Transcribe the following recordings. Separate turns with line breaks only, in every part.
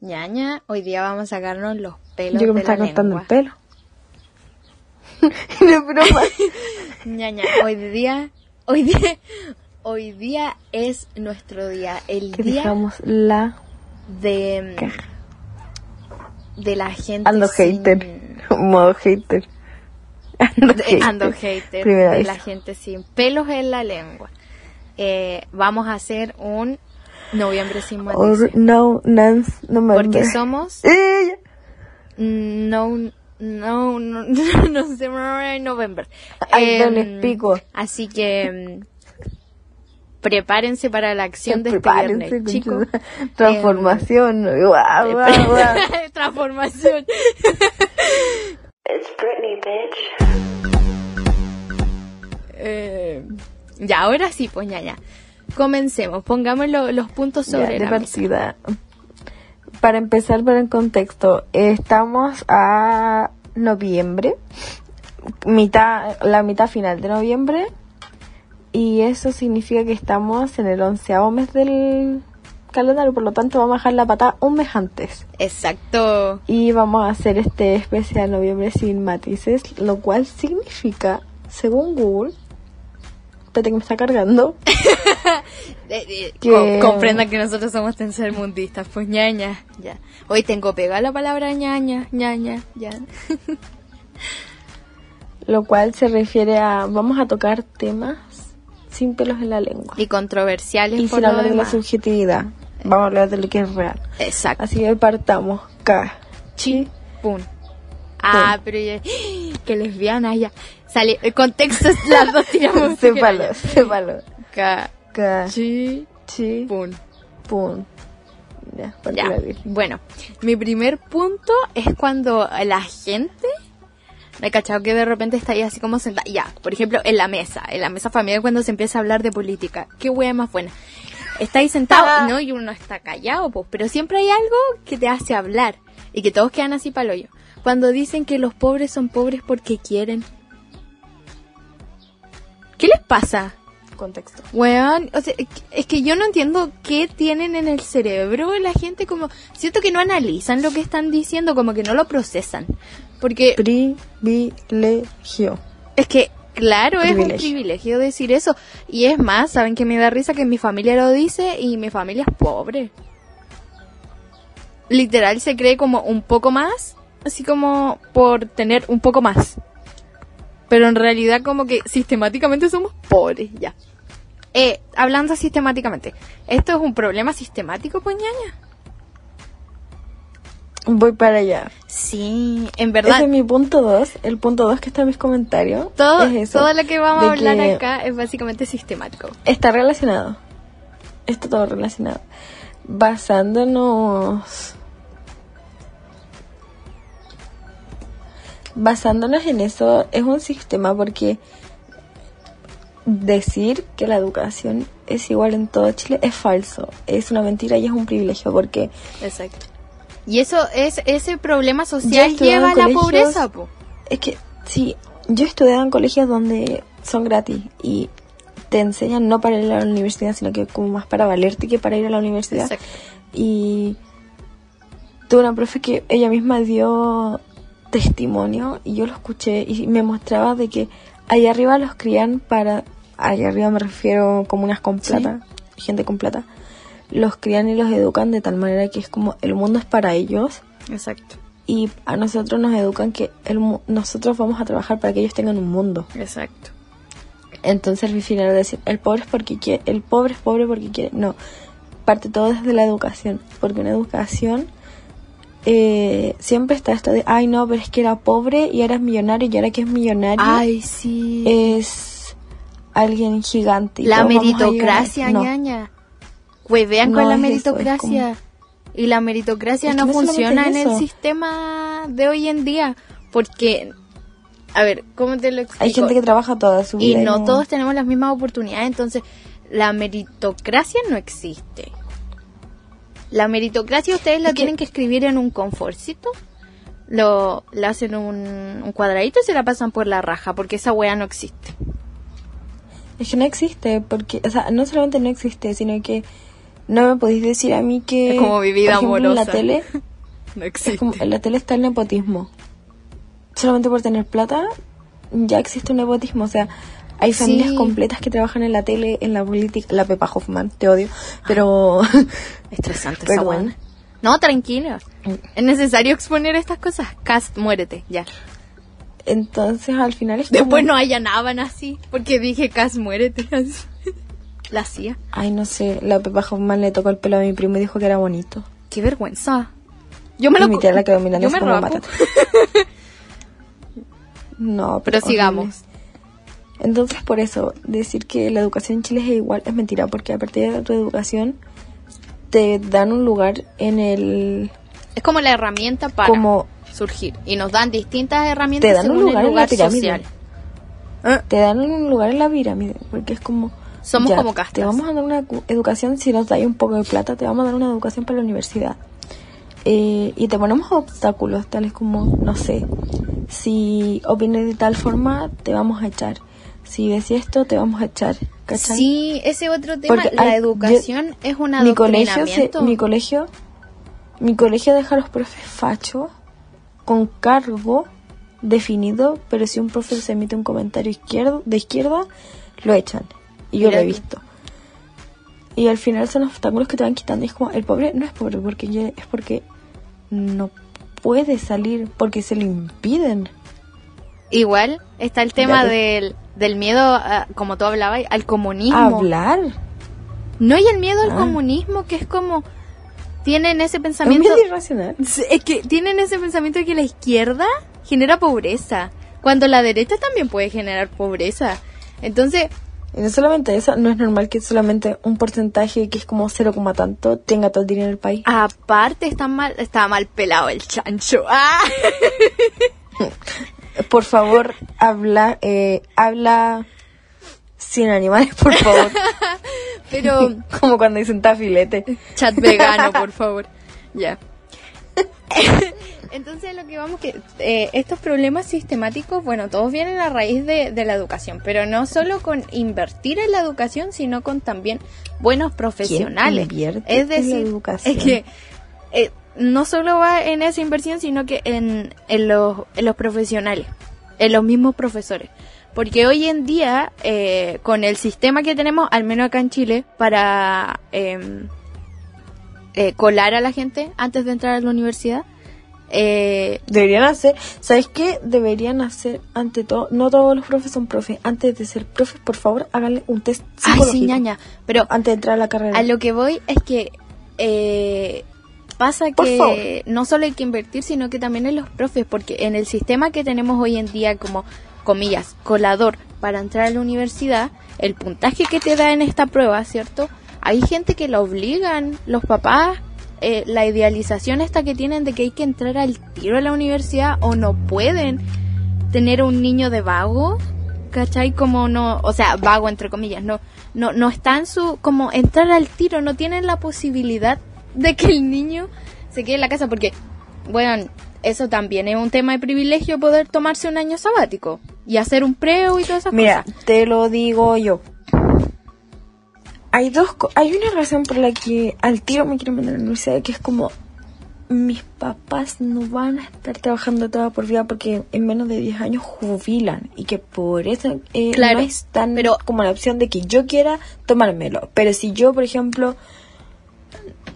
ñaña, hoy día vamos a sacarnos los pelos
Yo que me
de
estaba cortando el pelo. No, broma.
Ñaña, hoy día, hoy día, hoy día es nuestro día, el
Que
día
dejamos la
de
caja.
de la gente
Ando
sin-
hater. Modo hater. Ando
de-
hater.
ando hater de la gente sin pelos en la lengua. Eh, vamos a hacer un noviembre sin
Or,
matices.
no, Nance, no me
Porque somos
Eh,
no no no no sé November.
I don't
Em,
speak well.
así que em, prepárense para la acción de este viernes, chicos.
Transformación. Guau, guau, guau.
Transformación.
It's Britney, bitch.
Eh, ya, ahora sí, pues ya, ya. Comencemos, pongamos lo- los puntos sobre
Ya,
la mesa.
partida. Para empezar, para el contexto, estamos a noviembre, mitad, la mitad final de noviembre, y eso significa que estamos en el onceavo mes del calendario, por lo tanto vamos a dejar la patada un mes antes.
Exacto.
Y vamos a hacer este especial noviembre sin matices, lo cual significa, según Google, espérate que me está cargando,
Eh, eh,
Que-
co- comprendan que nosotros somos tercermundistas, pues ñaña, ya. Hoy tengo pegada la palabra ñaña, ñaña, ya.
lo cual se refiere a vamos a tocar temas sin pelos en la lengua
Y controversiales
y
por
sin hablar de la subjetividad vamos a hablar de lo que es real
Exacto.
así que partamos K chi
Pum. Ah, pero ya, que lesbiana ya. Sale, el contexto es las dos tiramos.
sépalo sépalo
Ca-
K
chi,
chi
pum.
pum ya,
Ya. Bueno, mi primer punto es cuando la gente me he cachado que de repente está ahí así como sentada. Ya, por ejemplo, en la mesa, en la mesa familiar cuando se empieza a hablar de política. Qué wea más buena. Está ahí sentado,
Ah.
¿no? Y uno está callado, pues, pero siempre hay algo que te hace hablar y que todos quedan así para hoyo. Cuando dicen que los pobres son pobres porque quieren. ¿Qué les pasa?
contexto
Weón, o sea, es que yo no entiendo qué tienen en el cerebro la gente como... Siento que no analizan lo que están diciendo, como que no lo procesan. Porque
privilegio
es que, claro, es un
Privilegio.
privilegio decir eso. Y es más, ¿saben que me da risa que mi familia lo dice y mi familia es pobre? Literal se cree como un poco más, así como por tener un poco más. Pero en realidad como que sistemáticamente somos pobres, ya. Eh, hablando sistemáticamente, ¿esto es un problema sistemático, pues ñaña?
voy para allá
Sí, en verdad.
ese es mi punto 2 el punto 2 que está en mis comentarios
todo,
es eso
todo lo que vamos a hablar acá es básicamente sistemático.
Está relacionado. Está todo relacionado. Basándonos. Basándonos en eso, es un sistema porque decir que la educación es igual en todo Chile es falso. Es una mentira y es un privilegio porque
Exacto. Y eso es ese problema social lleva a la pobreza, po.
es que sí, yo estudiaba en colegios donde son gratis y te enseñan no para ir a la universidad, sino que como más para valerte que para ir a la universidad.
Exacto.
Y tuve una profe que ella misma dio testimonio y yo lo escuché y me mostraba de que allá arriba los crían para, allá arriba me refiero comunas con
Sí.
plata, gente con plata, los crían y los educan de tal manera que es como el mundo es para ellos
Exacto.
y a nosotros nos educan que el, nosotros vamos a trabajar para que ellos tengan un mundo.
Exacto.
Entonces al final decir, el pobre es porque quiere, el pobre es pobre porque quiere. No, parte todo desde la educación, porque una educación eh, siempre está esto de, ay no, pero es que era pobre y ahora es millonario y ahora que es millonario
Ay, sí.
es alguien gigante. y
la meritocracia,
No,
ñaña. Huevean
No
con la
eso,
meritocracia. Y la meritocracia
Es que
no,
no
funciona en el sistema de hoy en día. Porque, a ver, ¿cómo te lo explico?
Hay gente que trabaja toda su
y
vida.
no todos tenemos las mismas oportunidades, entonces la meritocracia no existe. La meritocracia ustedes la tienen que escribir en un conforcito, lo, le hacen un, un cuadradito y se la pasan por la raja, porque esa wea no existe.
Es que no existe, porque, o sea, no solamente no existe, sino que No me podéis decir a mí que...
Es como mi vida
por ejemplo, En la
amorosa.
tele,
No existe.
como, en la tele está el nepotismo. Solamente por tener plata ya existe un nepotismo. O sea, hay
Sí.
familias completas que trabajan en la tele, en la política. La Pepa Hoffman, te odio. Pero...
Estresante
Pero
esa buena. No, tranquila. Es necesario exponer estas cosas. Cast, muérete, ya.
Entonces al final es
Después
como-
no allanaban así, porque dije Cast, muérete. La hacía.
Ay, no sé, la Pepa Hoffman le tocó el pelo a mi primo y dijo que era bonito.
Qué vergüenza. Yo me lo
mi tía la quedó mirando
Yo me
como. No,
Pero
horrible.
sigamos.
Entonces, por eso, decir que la educación en Chile es igual es mentira, porque a partir de tu educación te dan un lugar en el...
Es como la herramienta para
como
surgir. Y nos dan distintas herramientas
Te dan un lugar
el
en la
social.
te dan un lugar en la pirámide, porque es como...
Somos como castas.
Te vamos a dar una educación, si nos dais un poco de plata, te vamos a dar una educación para la universidad. Eh, y te ponemos obstáculos, tales como, no sé, si opinas de tal forma, te vamos a echar. Si decís esto, te vamos a echar. ¿Cachai?
Sí, ese otro tema,
Porque
la
hay-
educación es un
mi colegio, se- mi colegio, mi colegio deja a los profes fachos con cargo definido, pero si un profe se emite un comentario izquierdo, de izquierda, lo echan. Y yo
Mira
lo he
tú.
visto. Y al final son obstáculos que te van quitando. Y es como, el pobre no es pobre porque es porque no puede salir, porque se le impiden.
Igual está el tema del, del miedo, a- como tú hablabas, al comunismo.
Hablar.
No hay el miedo al
Ah.
comunismo, que es como... Tienen ese
Es
pensamiento...
miedo irracional.
Es que tienen ese pensamiento de que la izquierda genera pobreza, cuando la derecha también puede generar pobreza. Entonces,
Y no solamente eso, no es normal que solamente un porcentaje que es como 0, coma tanto tenga todo el dinero del país.
aparte está mal, está mal pelado el chancho. ¡Ah!
Por favor, habla, eh, habla sin animales, por favor.
Pero
como cuando dicen tafilete.
chat vegano, por favor. Ya. Entonces lo que vamos que eh, estos problemas sistemáticos, bueno, todos vienen a raíz de, de la educación, pero no solo con invertir en la educación, sino con también buenos profesionales.
invierte
es
en la
decir,
educación?
es que eh, no solo va en esa inversión, sino que en, en los, en los profesionales, en los mismos profesores. Porque hoy en día, eh, con el sistema que tenemos, al menos acá en Chile, para em, eh, colar a la gente antes de entrar a la universidad, eh,
Deberían hacer, ¿sabes qué? Deberían hacer, ante todo, no todos los profes son profes. Antes de ser profes, por favor, háganle un test
ay,
psicológico.
sí, ñaña, pero
Antes de entrar a la carrera.
A lo que voy es que eh, pasa que no solo hay que invertir, sino que también en los profes, porque en el sistema que tenemos hoy en día como, comillas, colador para entrar a la universidad, el puntaje que te da en esta prueba, ¿cierto? Hay gente que la obligan, los papás, eh, la idealización esta que tienen de que hay que entrar al tiro a la universidad o no pueden tener un niño de vago, ¿cachai? Como no, o sea, vago entre comillas, no, no, no está en su, como entrar al tiro, no tienen la posibilidad de que el niño se quede en la casa, porque, bueno, eso también es un tema de privilegio poder tomarse un año sabático y hacer un preo y todas esas
Mira,
cosas.
te lo digo yo. Hay dos, co- hay una razón por la que al tiro me quiero meter a la universidad, que es como mis papás no van a estar trabajando toda por vida porque en menos de 10 años jubilan y que por eso eh,
Claro,
no es tan
pero-
como la opción de que yo quiera tomármelo. Pero si yo, por ejemplo,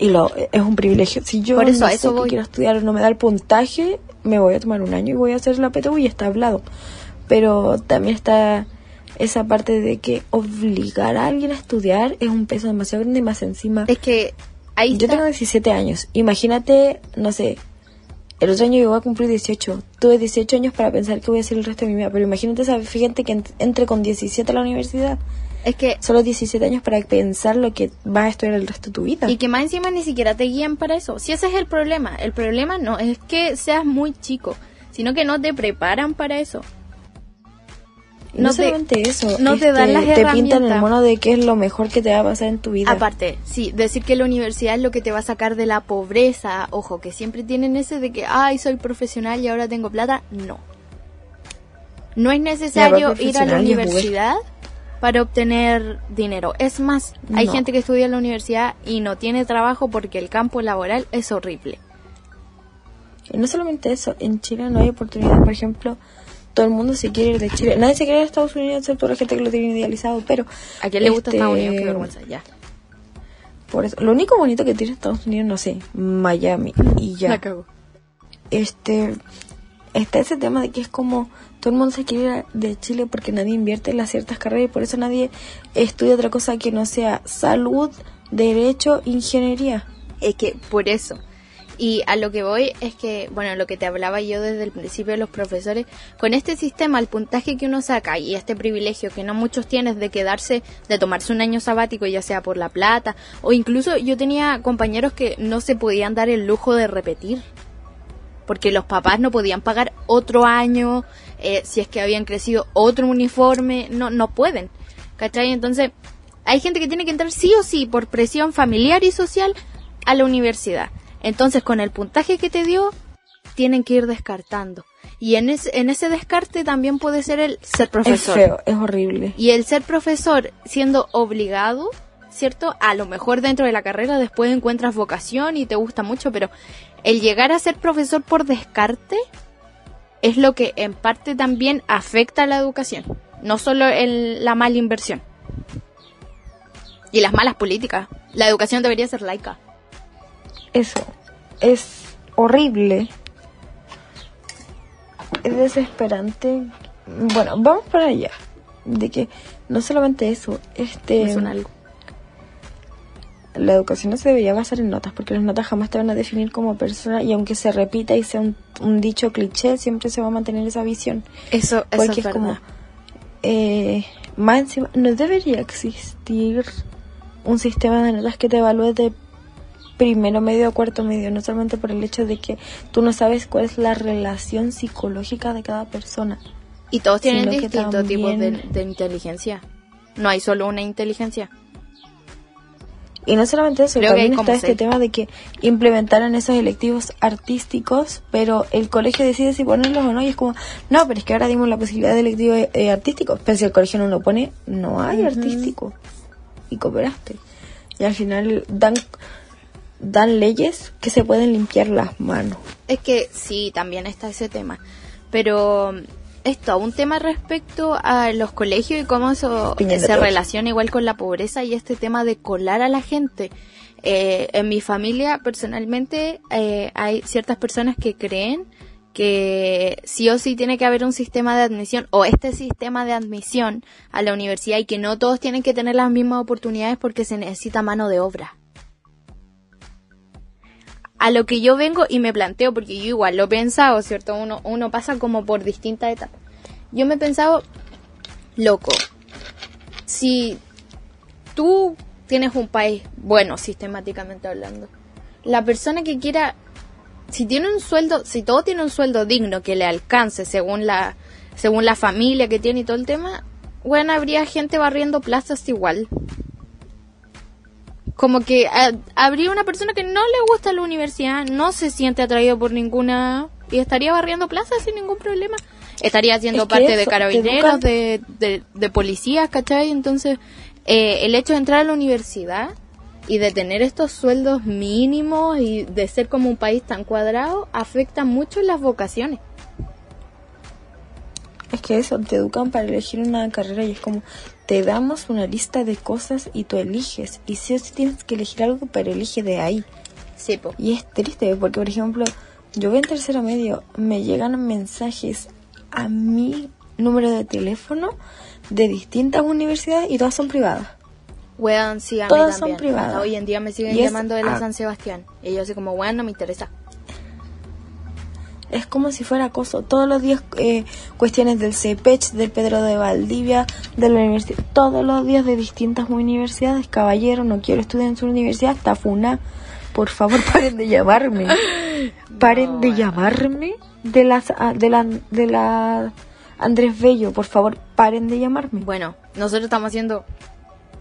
y lo es un privilegio, si yo
Por eso,
no
a
sé
eso
que
voy.
quiero estudiar no me da el puntaje, me voy a tomar un año y voy a hacer la PTU y está hablado. Pero también está esa parte de que obligar a alguien a estudiar es un peso demasiado grande y más encima.
Es que ahí
Yo
está.
tengo 17 años. Imagínate, no sé, el otro año yo voy a cumplir 18. Tuve 18 años para pensar que voy a hacer el resto de mi vida. Pero imagínate esa gente que ent- entre con 17 a la universidad.
Es que
Solo 17 años para pensar lo que vas a estudiar el resto de tu vida.
Y que más encima ni siquiera te guían para eso. Si ese es el problema. El problema no es que seas muy chico, sino que no te preparan para eso.
No,
no te-
solamente eso.
no te dan las
Te pintan el mono de que es lo mejor que te va a pasar en tu vida.
Aparte, sí, decir que la universidad es lo que te va a sacar de la pobreza, ojo, que siempre tienen ese de que, ay, soy profesional y ahora tengo plata. No. No es necesario ir a la universidad para obtener dinero. Es más, hay
No.
gente que estudia en la universidad y no tiene trabajo porque el campo laboral es horrible.
Y no solamente eso, en Chile no hay oportunidad. Por ejemplo, todo el mundo se quiere ir de Chile. Nadie se quiere ir a Estados Unidos, excepto la gente que lo tiene idealizado. Pero
¿A quién le gusta
Este,
Estados Unidos? Qué vergüenza, ya.
por eso, lo único bonito que tiene Estados Unidos, no sé, Miami y ya.
La cago.
este está ese tema de que es como todo el mundo se quiere ir de Chile porque nadie invierte en las ciertas carreras y por eso nadie estudia otra cosa que no sea salud, derecho, ingeniería.
Es que por eso. Y a lo que voy es que, bueno, lo que te hablaba yo desde el principio de los profesores, con este sistema, el puntaje que uno saca y este privilegio que no muchos tienen de quedarse, de tomarse un año sabático, ya sea por la plata, o incluso yo tenía compañeros que no se podían dar el lujo de repetir, porque los papás no podían pagar otro año, eh, si es que habían crecido otro uniforme, no, no pueden, ¿cachai? Entonces, hay gente que tiene que entrar sí o sí por presión familiar y social a la universidad. Entonces, con el puntaje que te dio, tienen que ir descartando. Y en ese, en ese descarte también puede ser el ser profesor.
Es feo, es horrible.
Y el ser profesor siendo obligado, ¿cierto? A lo mejor dentro de la carrera después encuentras vocación y te gusta mucho, pero el llegar a ser profesor por descarte es lo que en parte también afecta a la educación, no solo el- la mala inversión. Y las malas políticas. La educación debería ser laica.
Eso es horrible. Es desesperante. Bueno, vamos para allá. De que no solamente eso, este
Me suena algo.
La educación no se debería basar en notas, porque las notas jamás te van a definir como persona y aunque se repita y sea un, un dicho cliché, siempre se va a mantener esa visión.
Eso, eso
Porque
es
es como, eh, más encima, no debería existir un sistema de notas que te evalúe de primero medio a cuarto medio, no solamente por el hecho de que tú no sabes cuál es la relación psicológica de cada persona.
Y todos tienen distintos tipos de inteligencia. No hay solo una inteligencia.
Y no solamente eso,
Creo
también está este
seis.
tema de que implementaron esos electivos artísticos, pero el colegio decide si ponerlos o no, y es como, no, pero es que ahora dimos la posibilidad de electivo eh, artístico, pero si el colegio no lo pone, no hay artístico. Y cooperaste. Y al final dan, dan leyes que se pueden limpiar las manos.
Es que sí, también está ese tema. Pero esto, un tema respecto a los colegios y cómo eso se relaciona igual con la pobreza y este tema de colar a la gente. Eh, en mi familia, personalmente, eh, hay ciertas personas que creen que sí o sí tiene que haber un sistema de admisión o este sistema de admisión a la universidad y que no todos tienen que tener las mismas oportunidades porque se necesita mano de obra a lo que yo vengo y me planteo, porque yo igual lo he pensado, ¿cierto? Uno, uno pasa como por distintas etapas. Yo me he pensado, loco, si tú tienes un país bueno, sistemáticamente hablando, la persona que quiera, si tiene un sueldo, si todo tiene un sueldo digno que le alcance según la, según la familia que tiene y todo el tema, bueno, habría gente barriendo plazas igual como que ah, habría una persona que no le gusta la universidad, no se siente atraído por ninguna y estaría barriendo plazas sin ningún problema. Estaría siendo
Es que
parte de
eso,
carabineros, de, de policías, ¿cachai? Entonces, eh, el hecho de entrar a la universidad y de tener estos sueldos mínimos y de ser como un país tan cuadrado afecta mucho las vocaciones.
Es que eso, te educan para elegir una carrera y es como, te damos una lista de cosas y tú eliges. Y sí o sí tienes que elegir algo, pero elige de ahí.
Sí, po.
Y es triste porque, por ejemplo, yo voy en tercero medio, me llegan mensajes a mi número de teléfono de distintas universidades y todas son privadas.
Weón, sí, a mí
Todas son privadas.
Hasta hoy en día me siguen
Y
llamando de la
a-
San Sebastián. Y yo así como, weón, no me interesa.
Es como si fuera acoso. Todos los días eh, cuestiones del CEPECH, del Pedro de Valdivia, de la universidad. Todos los días de distintas universidades. Caballero, no quiero estudiar en su universidad. Está FUNA. Por favor, paren de llamarme. Paren de llamarme de, las, ah, de, la, de la Andrés Bello. Por favor, paren de llamarme.
Bueno, nosotros estamos haciendo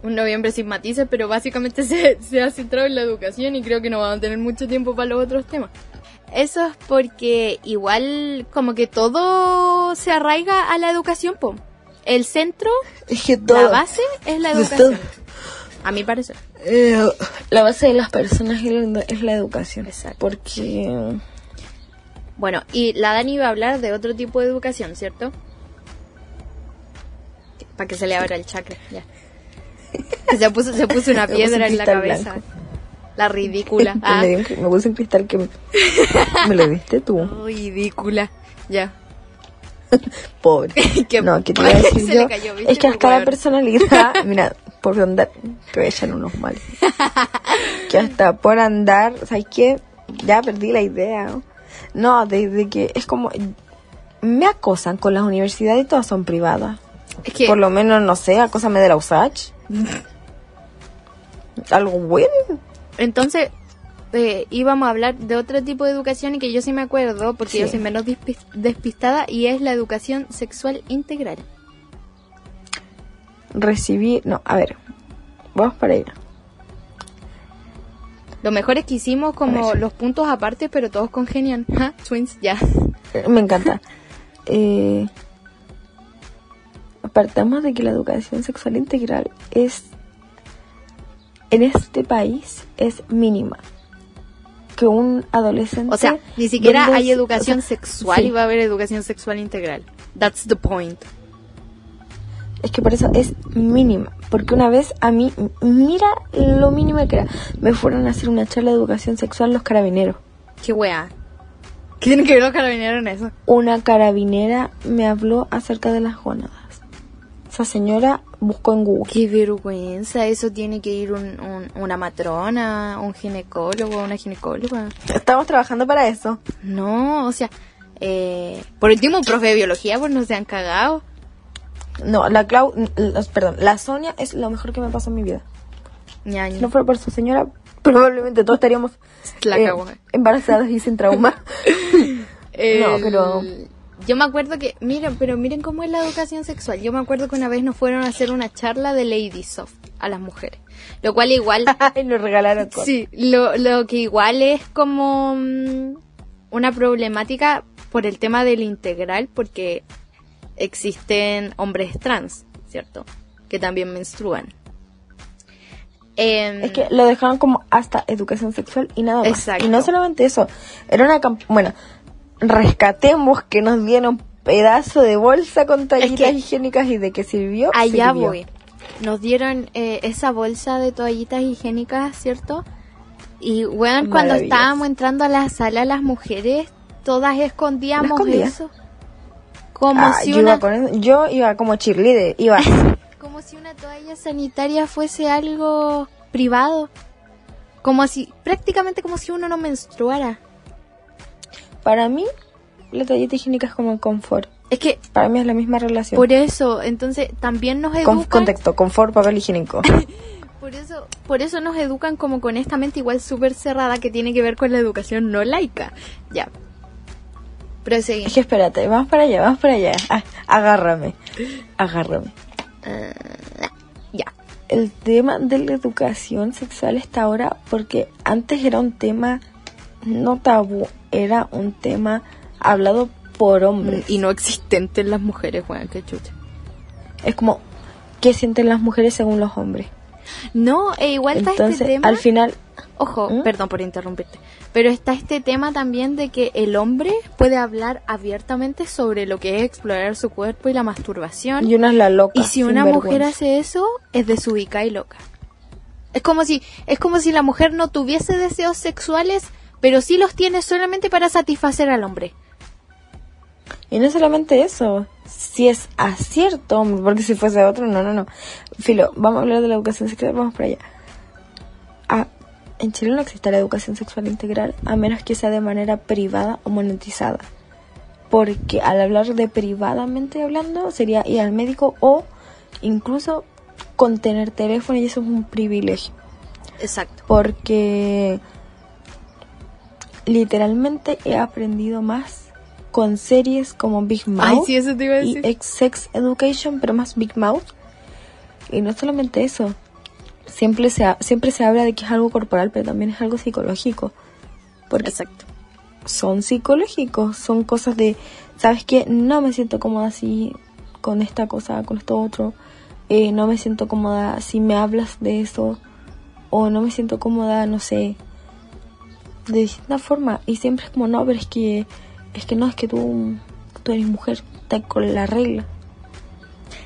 un noviembre sin matices, pero básicamente se, se ha centrado en la educación y creo que no vamos a tener mucho tiempo para los otros temas. Eso es porque igual como que todo se arraiga a la educación, po. el centro,
Es que
la base es la educación.
todo.
A mi parecer.
Eh, la base de las personas es la, educación.
Exacto.
Porque.
Bueno, y la Dani iba a hablar de otro tipo de educación, ¿cierto? Para que se le abra el chakra, ya. Se puso, se puso una piedra en la cabeza.
blanco.
La ridícula. Ah,
me, un cri- me puse un cristal que me, me lo diste tú.
ridícula. Ya.
Pobre. No, que te iba a decir yo. es que la
hueón.
personalidad. mira, por andar. Te voy a echar unos males. que hasta por andar. ¿Sabes qué? Ya perdí la idea. No, No, desde que es como. Me acosan con las universidades y todas son privadas.
Es que,
Por lo menos, no sé, acósame de la USACH. Algo bueno.
Entonces, eh, íbamos a hablar de otro tipo de educación y que yo sí me acuerdo, porque
Sí.
yo soy menos despistada, y es la educación sexual integral.
Recibí. No, a ver. Vamos para allá.
Lo mejor es que hicimos como los puntos aparte, pero todos congenian. Ja, Twins, ya.
Eh, Me encanta. Eh, apartamos de que la educación sexual integral es en este país es mínima. Que un adolescente.
O sea, ni siquiera
donde
hay educación
o sea,
sexual
sí,
y va a haber educación sexual integral. That's the point.
Es que por eso es mínima. Porque una vez a mí, mira lo mínimo que era. Me fueron a hacer una charla de educación sexual los carabineros.
Qué wea. ¿Qué tienen que ver los carabineros en eso?
Una carabinera me habló acerca de las gónadas. Esa señora buscó en Google.
Qué vergüenza. Eso tiene que ir un, un- una matrona, un ginecólogo, una ginecóloga.
Estamos trabajando para eso.
No, o sea, eh, por último, un profe de biología, pues no se han cagado.
No, la Clau, la- perdón, la Sonia es lo mejor que me pasó en mi vida. Si no fuera por su señora, probablemente todos estaríamos
La
eh,
cagó.
embarazadas y sin trauma. No, pero-
Yo me acuerdo que, miren, pero miren cómo es la educación sexual. Yo me acuerdo que una vez nos fueron a hacer una charla de Lady Soft a las mujeres. Lo cual igual,
y nos regalaron cosas.
sí, lo, lo que igual es como mm, una problemática por el tema del integral, porque existen hombres trans, ¿cierto? Que también menstruan. Em,
Es que lo dejaron como hasta educación sexual y nada más.
Exacto.
Y no solamente eso, era una bueno, rescatemos que nos dieron pedazo de bolsa con toallitas
que-
higiénicas y de qué sirvió.
Allá
sirvió.
voy. Nos dieron eh, esa bolsa de toallitas higiénicas, ¿cierto? Y, bueno, cuando estábamos entrando a la sala, las mujeres, todas escondíamos eso. Como,
Ah,
si
yo,
una,
iba con yo iba como cheerleader, iba
como si una toalla sanitaria fuese algo privado. Como si, prácticamente como si uno no menstruara.
Para mí la toallita higiénica es como el confort.
Es que,
Para mí es la misma relación.
por eso, entonces, también nos
Con-
educan...
contexto, confort, papel higiénico.
Por eso, por eso nos educan como con esta mente igual súper cerrada que tiene que ver con la educación no laica. Ya. Proseguimos.
Es que espérate, vamos para allá, vamos para allá. Ah, agárrame, agárrame.
Ya.
El tema de la educación sexual está ahora porque antes era un tema no tabú, era un tema hablado por hombres.
Y no existente en las mujeres, weón, qué chucha.
Es como, ¿qué sienten las mujeres según los hombres?
No, e igual está
Entonces,
este tema.
al final,
Ojo,
¿Mm?
perdón por interrumpirte. Pero está este tema también de que el hombre puede hablar abiertamente sobre lo que es explorar su cuerpo y la masturbación.
y una es la loca.
Y si una mujer hace eso, es desubicada y loca. Es como si, es como si la mujer no tuviese deseos sexuales, pero sí los tiene solamente para satisfacer al hombre.
Y no solamente eso, si es acierto, hombre, porque si fuese otro, no, no, no. Filo, vamos a hablar de la educación sexual, vamos para allá. Ah, en Chile no existe la educación sexual integral, a menos que sea de manera privada o monetizada. Porque al hablar de privadamente hablando, sería ir al médico o incluso con tener teléfono, y eso es un privilegio.
Exacto.
Porque literalmente he aprendido más con series como Big Mouth
Ay, sí, eso te iba a
y
decir.
Sex Education, pero más Big Mouth. Y no solamente eso, siempre se, ha- siempre se habla de que es algo corporal, pero también es algo psicológico. Porque
Exacto.
son psicológicos, son cosas de, ¿sabes qué? No me siento cómoda así, con esta cosa, con esto otro, eh, no me siento cómoda si me hablas de eso, o no me siento cómoda, no sé, de distinta forma. Y siempre es como, no, pero es que, es que no, es que tú, tú eres mujer, está con la regla.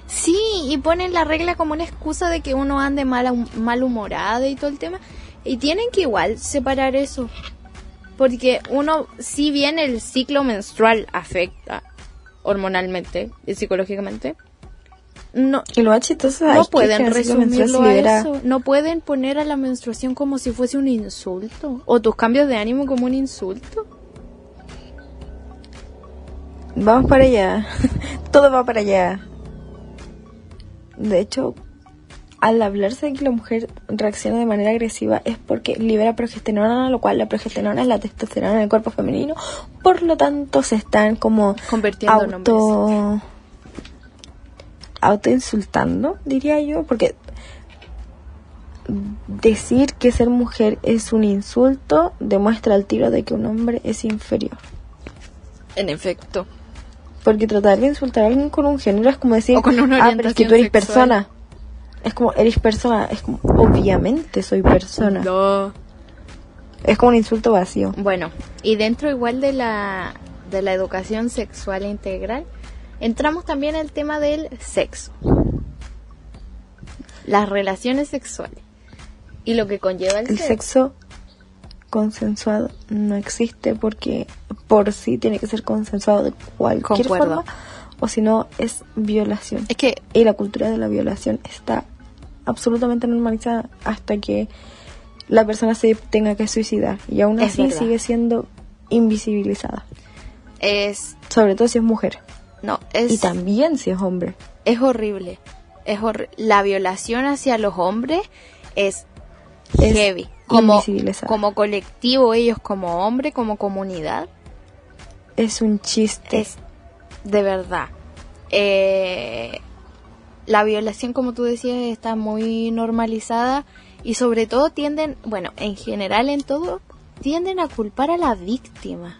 Sí, y ponen la regla como una excusa de que uno ande mal, malhumorada y todo el tema. Y tienen que igual separar eso. Porque uno, si bien el ciclo menstrual afecta hormonalmente y psicológicamente, no,
Y lo más chistoso
no pueden resumirlo a eso. No pueden poner a la menstruación como si fuese un insulto. O tus cambios de ánimo como un insulto.
Vamos para allá. Todo va para allá. De hecho, al hablarse de que la mujer reacciona de manera agresiva es porque libera progesterona, lo cual la progesterona es la testosterona del cuerpo femenino. Por lo tanto, se están como
Convirtiendo en hombres.
Auto auto insultando, diría yo, porque decir que ser mujer es un insulto demuestra al tiro de que un hombre es inferior.
En efecto.
Porque tratar de insultar a alguien con un género es como decir,
O con una
ah, pero es que tú eres
sexual".
persona. Es como, eres persona. Es como, obviamente soy persona.
No.
Es como un insulto vacío.
Bueno, y dentro igual de la, de la educación sexual integral, entramos también al tema del sexo. Las relaciones sexuales. Y lo que conlleva el,
El
sexo.
sexo consensuado no existe porque por sí tiene que ser consensuado de cualquier
Concuerdo.
forma o si no es violación.
Es que,
Y la cultura de la violación está absolutamente normalizada hasta que la persona se tenga que suicidar y aún así
verdad.
sigue siendo invisibilizada,
es,
sobre todo si es mujer
no, es,
y también si es hombre.
es horrible. Es la violación hacia los hombres es,
Es
heavy. Como, colectivo, ellos como hombre, como comunidad,
Es un chiste.
es de verdad. Eh, la violación, como tú decías, está muy normalizada y sobre todo tienden, bueno, en general en todo, tienden a culpar a la víctima.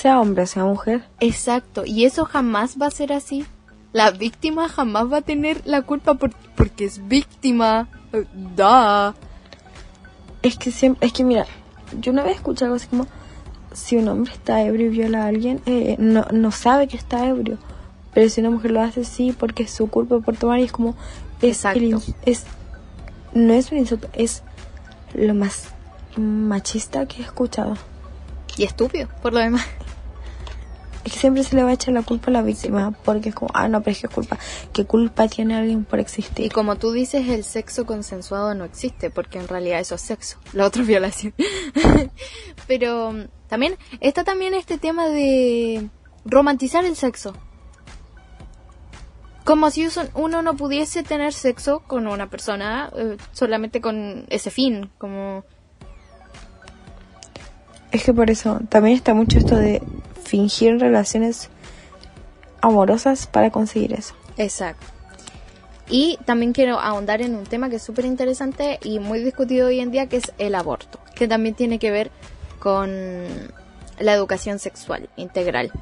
Sea hombre, sea mujer.
Exacto, y eso jamás va a ser así. La víctima jamás va a tener la culpa por- porque es víctima. Eh, Da.
Es que siempre, es que mira, yo una vez escuché algo así como, si un hombre está ebrio y viola a alguien, eh, no, no sabe que está ebrio. Pero si una mujer lo hace, sí, porque es su culpa por tomar y es como, es,
Exacto.
el es no es un insulto, es lo más machista que he escuchado.
Y estúpido, por lo demás.
Es que siempre se le va a echar la culpa a la víctima, porque es como, ah, no, pero es que culpa. ¿Qué culpa tiene alguien por
Y
existir?
como tú dices, el sexo consensuado no existe, porque en realidad eso es sexo, la otra es violación. Pero mm, también está también este tema de romantizar el sexo. Como si uno no pudiese tener sexo con una persona eh, solamente con ese fin, como
Es que por eso también está mucho esto de fingir relaciones amorosas para conseguir eso.
Exacto. Y también quiero ahondar en un tema que es súper interesante y muy discutido hoy en día, que es el aborto, que también tiene que ver con la educación sexual integral.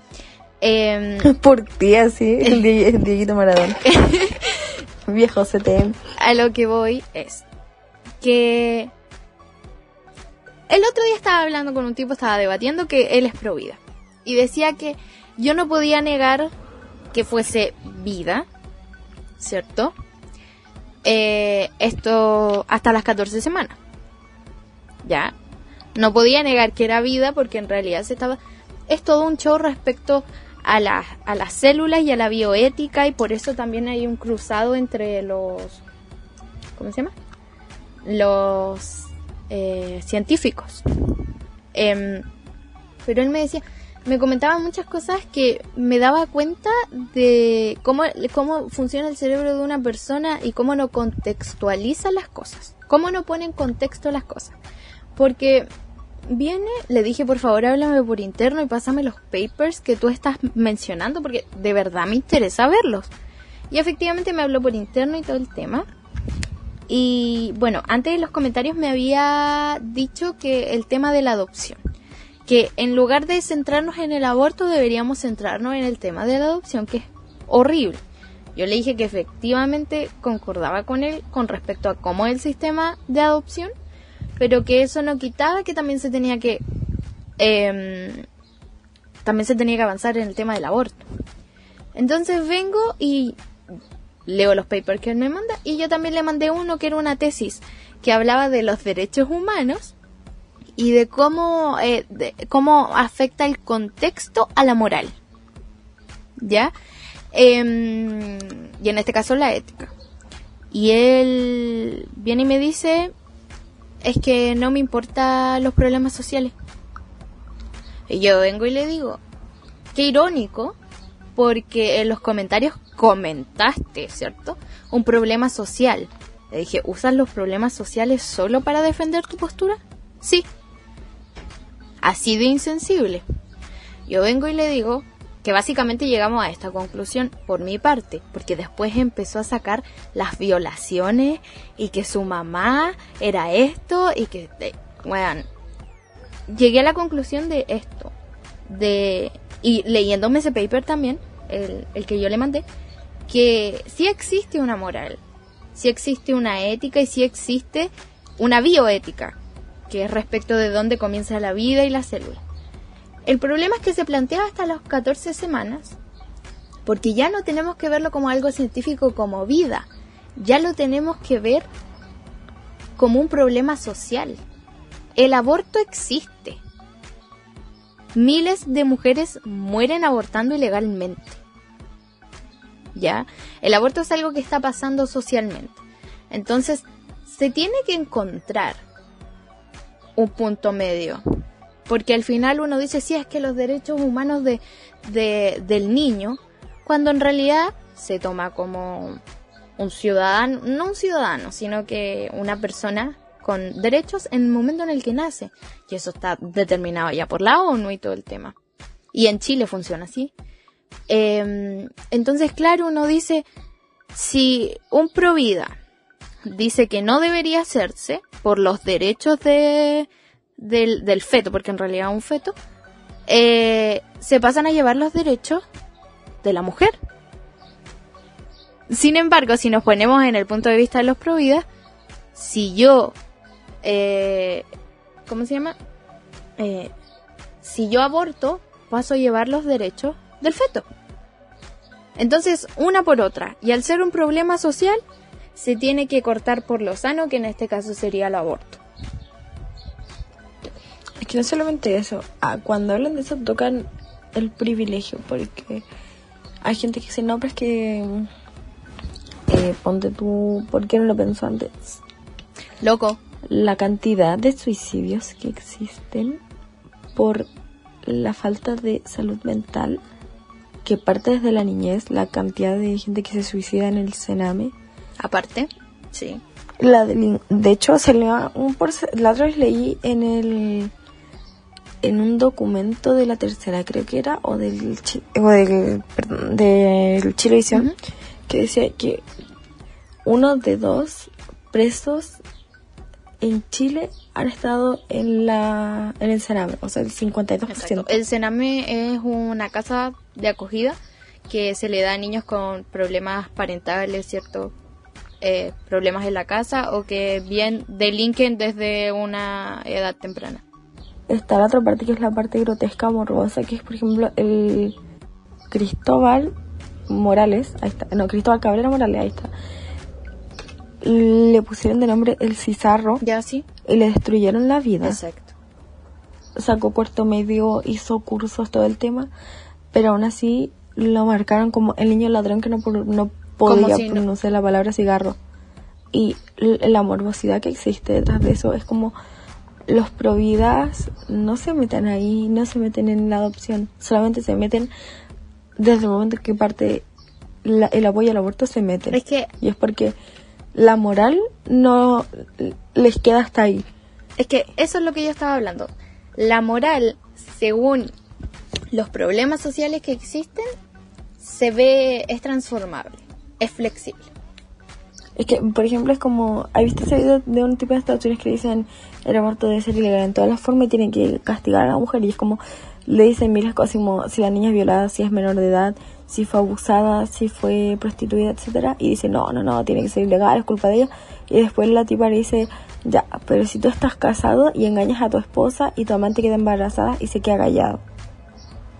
Em,
Por ti así, el, Die- el Dieguito Maradona. Viejo CTM.
a lo que voy es que el otro día estaba hablando con un tipo, estaba debatiendo que él es pro vida. Y decía que yo no podía negar que fuese vida, ¿cierto? Eh, esto hasta las 14 semanas. Ya. No podía negar que era vida porque en realidad se estaba... Es todo un show respecto a, la- a las células y a la bioética y por eso también hay un cruzado entre los... ¿Cómo se llama? Los eh, científicos. Em, pero él me decía, me comentaba muchas cosas que me daba cuenta de cómo, cómo funciona el cerebro de una persona y cómo no contextualiza las cosas, cómo no pone en contexto las cosas. Porque viene, le dije, por favor, háblame por interno y pásame los papers que tú estás mencionando, porque de verdad me interesa verlos. Y efectivamente me habló por interno y todo el tema. Y bueno, antes de los comentarios me había dicho que el tema de la adopción, que en lugar de centrarnos en el aborto deberíamos centrarnos en el tema de la adopción, que es horrible. Yo le dije que efectivamente concordaba con él con respecto a cómo es el sistema de adopción, pero que eso no quitaba que también se tenía que em, también se tenía que avanzar en el tema del aborto. Entonces vengo y leo los papers que él me manda y yo también le mandé uno que era una tesis que hablaba de los derechos humanos y de cómo, eh, cómo afecta el contexto a la moral. ¿Ya? Em, y en este caso la ética. Y él viene y me dice, es que no me importan los problemas sociales. Y yo vengo y le digo, qué irónico, porque en los comentarios comentaste, ¿cierto? Un problema social. Le dije, ¿usas los problemas sociales solo para defender tu postura? Sí. Así de insensible. Yo vengo y le digo que básicamente llegamos a esta conclusión por mi parte, porque después empezó a sacar las violaciones y que su mamá era esto y que, bueno, llegué a la conclusión de esto, de, y leyéndome ese paper también, el, el que yo le mandé, que sí existe una moral, sí existe una ética y sí existe una bioética, que es respecto de dónde comienza la vida y la célula. El problema es que se plantea hasta las 14 semanas, porque ya no tenemos que verlo como algo científico como vida, ya lo tenemos que ver como un problema social. El aborto existe. Miles de mujeres mueren abortando ilegalmente. ¿Ya? El aborto es algo que está pasando socialmente. Entonces, se tiene que encontrar un punto medio. Porque al final uno dice, sí, es que los derechos humanos de, de- del niño, cuando en realidad se toma como un ciudadano, no un ciudadano, sino que una persona con derechos en el momento en el que nace. Y eso está determinado ya por la ONU y todo el tema. Y en Chile funciona así. Eh, entonces, claro, uno dice, si un provida dice que no debería hacerse por los derechos de, del, del feto, porque en realidad es un feto, eh, se pasan a llevar los derechos de la mujer. Sin embargo, si nos ponemos en el punto de vista de los providas, si yo, eh, ¿cómo se llama? Eh, si yo aborto, paso a llevar los derechos del feto. Entonces, una por otra. Y al ser un problema social, se tiene que cortar por lo sano, que en este caso sería el aborto.
Es que no solamente eso, ah, cuando hablan de eso tocan el privilegio, porque hay gente que dice, no, pero es que eh, ponte tú, ¿por qué no lo pensó antes?
Loco.
La cantidad de suicidios que existen por la falta de salud mental, que parte desde la niñez, la cantidad de gente que se suicida en el Sename.
Aparte, sí.
La delin- de hecho, se le un la otra vez leí en el en un documento de la tercera, creo que era, o del, o del, perdón, del Chilevisión, que decía que uno de dos presos en Chile han estado en la en el Sename, o sea, el 52%.
Exacto. El Sename es una casa de acogida que se le da a niños con problemas parentales, ¿cierto? Eh, problemas en la casa o que bien delinquen desde una edad temprana.
está la otra parte que es la parte grotesca, morbosa, que es por ejemplo el Cristóbal Morales, ahí está, no, Cristóbal Cabrera Morales, ahí está. Le pusieron de nombre el Cizarro
¿Ya sí?
y le destruyeron la vida.
Exacto.
Sacó cuarto medio, hizo cursos, todo el tema, pero aún así lo marcaron como el niño ladrón que no, no podía
si no-
pronunciar la palabra cigarro. Y la morbosidad que existe detrás de eso es como los providas no se meten ahí, no se meten en la adopción, solamente se meten desde el momento que parte la- el apoyo al aborto se meten.
Es que
Y es porque la moral no les queda hasta ahí.
Es que eso es lo que yo estaba hablando. La moral, según los problemas sociales que existen, se ve, es transformable, es flexible.
Es que, por ejemplo, es como, ¿has visto ese video de un tipo de Estados Unidos que dicen el aborto debe ser ilegal en todas las formas y tienen que castigar a la mujer? Y es como, le dicen miles de cosas como si la niña es violada, si es menor de edad, si fue abusada, si fue prostituida, etcétera Y dice, no, no, no, tiene que ser ilegal, es culpa de ella. Y después la tipa le dice, ya, pero si tú estás casado y engañas a tu esposa y tu amante queda embarazada y se queda callado.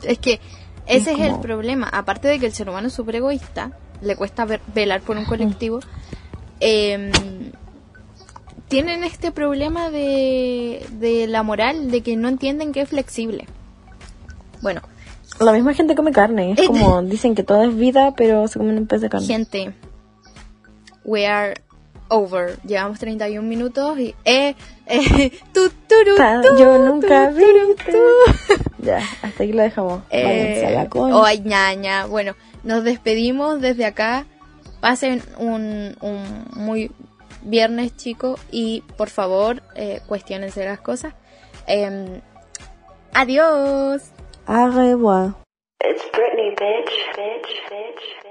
Es que ese es, el
como-
problema. Aparte de que el ser humano es súper egoísta, le cuesta ver- velar por un colectivo, em, tienen este problema de, de la moral, de que no entienden que es flexible. Bueno,
La misma gente come carne, es
Eh,
como, dicen que todo es vida, pero se comen un pez de carne.
gente, we are over. Llevamos 31 minutos y... Eh, eh, tu, turu, tu,
Yo nunca
tu,
vi.
tu.
Ya, hasta aquí lo dejamos. Váyanse a
Eh,
la coña.
oh, ay, ñaña. Bueno, nos despedimos desde acá. Pasen un, un muy viernes, chicos. Y por favor, eh, cuestionense las cosas. Em, adiós.
Au revoir.
It's Britney, bitch, bitch, bitch, bitch.